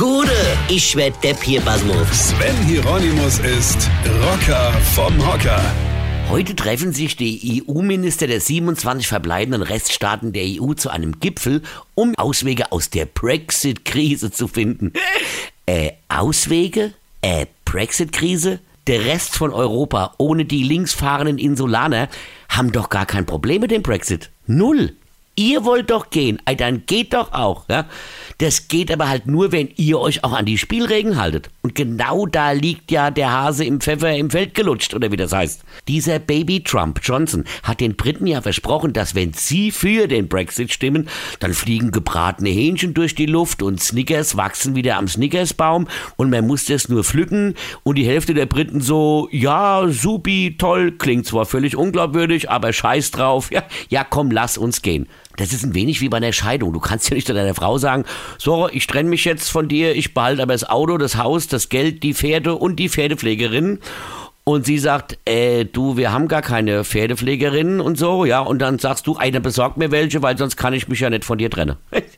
Gude, ich werd Depp hier, Basmus. Sven Hieronymus ist Rocker vom Hocker. Heute treffen sich die EU-Minister der 27 verbleibenden Reststaaten der EU zu einem Gipfel, um Auswege aus der Brexit-Krise zu finden. Äh, Auswege? Äh, Brexit-Krise? Der Rest von Europa ohne die linksfahrenden Insulaner haben doch gar kein Problem mit dem Brexit. Null. Ihr wollt doch gehen, dann geht doch auch. Ja? Das geht aber halt nur, wenn ihr euch auch an die Spielregeln haltet. Und genau da liegt ja der Hase im Pfeffer im Feld gelutscht, oder wie das heißt. Dieser Baby Trump Johnson hat den Briten ja versprochen, dass wenn sie für den Brexit stimmen, dann fliegen gebratene Hähnchen durch die Luft und Snickers wachsen wieder am Snickersbaum und man muss das nur pflücken und die Hälfte der Briten so, ja, supi, toll, klingt zwar völlig unglaubwürdig, aber scheiß drauf, ja, ja komm, lass uns gehen. Das ist ein wenig wie bei einer Scheidung. Du kannst ja nicht zu deiner Frau sagen, so, ich trenne mich jetzt von dir, ich behalte aber das Auto, das Haus, das Geld, die Pferde und die Pferdepflegerin. Und sie sagt, äh, du, wir haben gar keine Pferdepflegerinnen und so, ja. Und dann sagst du, einer besorgt mir welche, weil sonst kann ich mich ja nicht von dir trennen.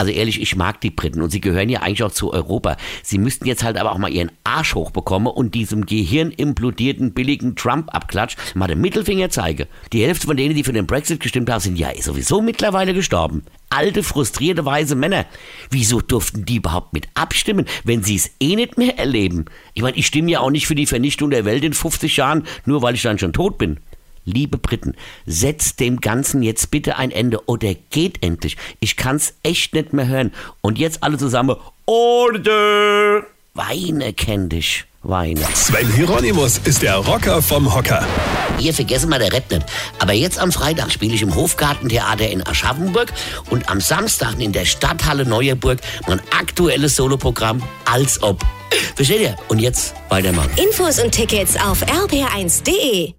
Also ehrlich, ich mag die Briten und sie gehören ja eigentlich auch zu Europa. Sie müssten jetzt halt aber auch mal ihren Arsch hochbekommen und diesem gehirnimplodierten, billigen Trump-Abklatsch mal den Mittelfinger zeige. Die Hälfte von denen, die für den Brexit gestimmt haben, sind ja sowieso mittlerweile gestorben. Alte, frustrierte, weise Männer. Wieso durften die überhaupt mit abstimmen, wenn sie es eh nicht mehr erleben? Ich meine, ich stimme ja auch nicht für die Vernichtung der Welt in 50 Jahren, nur weil ich dann schon tot bin. Liebe Briten, setzt dem Ganzen jetzt bitte ein Ende oder geht endlich. Ich kann's echt nicht mehr hören. Und jetzt alle zusammen, Order! Weine kenn dich. Weine. Sven Hieronymus ist der Rocker vom Hocker. Ihr vergessen mal der Rap nicht. Aber jetzt am Freitag spiele ich im Hofgartentheater in Aschaffenburg und am Samstag in der Stadthalle Neuerburg mein aktuelles Soloprogramm als ob. Versteht ihr? Und jetzt weitermachen. Infos und Tickets auf rb1.de.